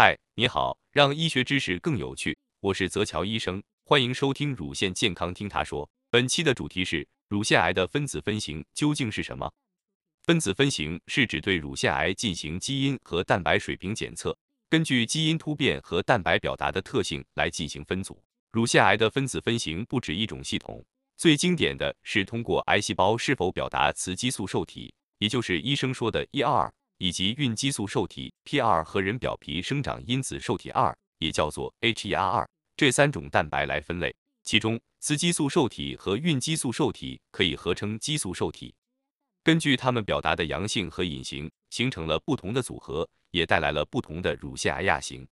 嗨，你好，让医学知识更有趣，我是泽乔医生，欢迎收听乳腺健康听他说。本期的主题是乳腺癌的分子分型究竟是什么？分子分型是指对乳腺癌进行基因和蛋白水平检测，根据基因突变和蛋白表达的特性来进行分组。乳腺癌的分子分型不止一种系统，最经典的是通过癌细胞是否表达雌激素受体，也就是医生说的 ER。以及孕激素受体 P2 和人表皮生长因子受体二，也叫做 HER2 这三种蛋白来分类。其中，雌激素受体和孕激素受体可以合称激素受体。根据它们表达的阳性和隐形，形成了不同的组合，也带来了不同的乳腺癌亚型。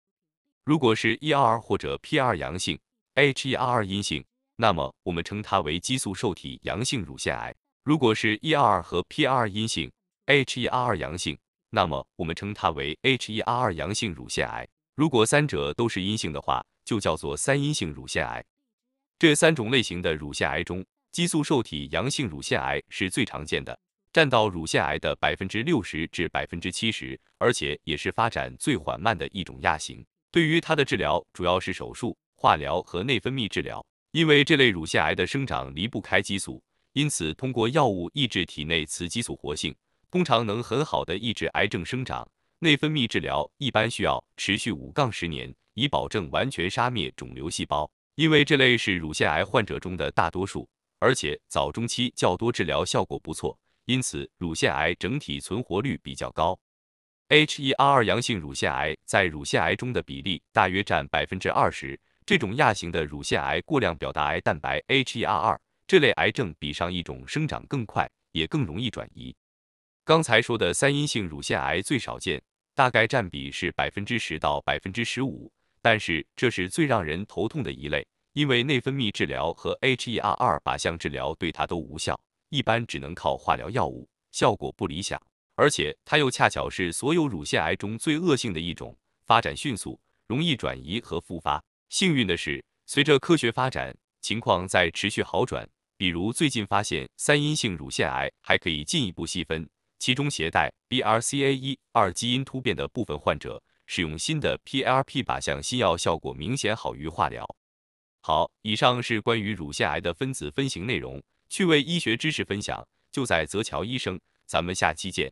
如果是 ER 或者 P2 阳性，HER2 阴性，那么我们称它为激素受体阳性乳腺癌；如果是 ER 和 P2 阴性，HER2 阳性。那么我们称它为 HER2 阳性乳腺癌。如果三者都是阴性的话，就叫做三阴性乳腺癌。这三种类型的乳腺癌中，激素受体阳性乳腺癌是最常见的，占到乳腺癌的百分之六十至百分之七十，而且也是发展最缓慢的一种亚型。对于它的治疗，主要是手术、化疗和内分泌治疗。因为这类乳腺癌的生长离不开激素，因此通过药物抑制体内雌激素活性。通常能很好的抑制癌症生长，内分泌治疗一般需要持续五杠十年，以保证完全杀灭肿瘤细胞。因为这类是乳腺癌患者中的大多数，而且早中期较多治疗效果不错，因此乳腺癌整体存活率比较高。HER2 阳性乳腺癌在乳腺癌中的比例大约占百分之二十，这种亚型的乳腺癌过量表达癌蛋白 HER2，这类癌症比上一种生长更快，也更容易转移。刚才说的三阴性乳腺癌最少见，大概占比是百分之十到百分之十五，但是这是最让人头痛的一类，因为内分泌治疗和 HER2 靶向治疗对它都无效，一般只能靠化疗药物，效果不理想。而且它又恰巧是所有乳腺癌中最恶性的一种，发展迅速，容易转移和复发。幸运的是，随着科学发展，情况在持续好转。比如最近发现，三阴性乳腺癌还可以进一步细分。其中携带 BRCA1 二基因突变的部分患者，使用新的 PRP 靶向新药效果明显好于化疗。好，以上是关于乳腺癌的分子分型内容，趣味医学知识分享就在泽桥医生，咱们下期见。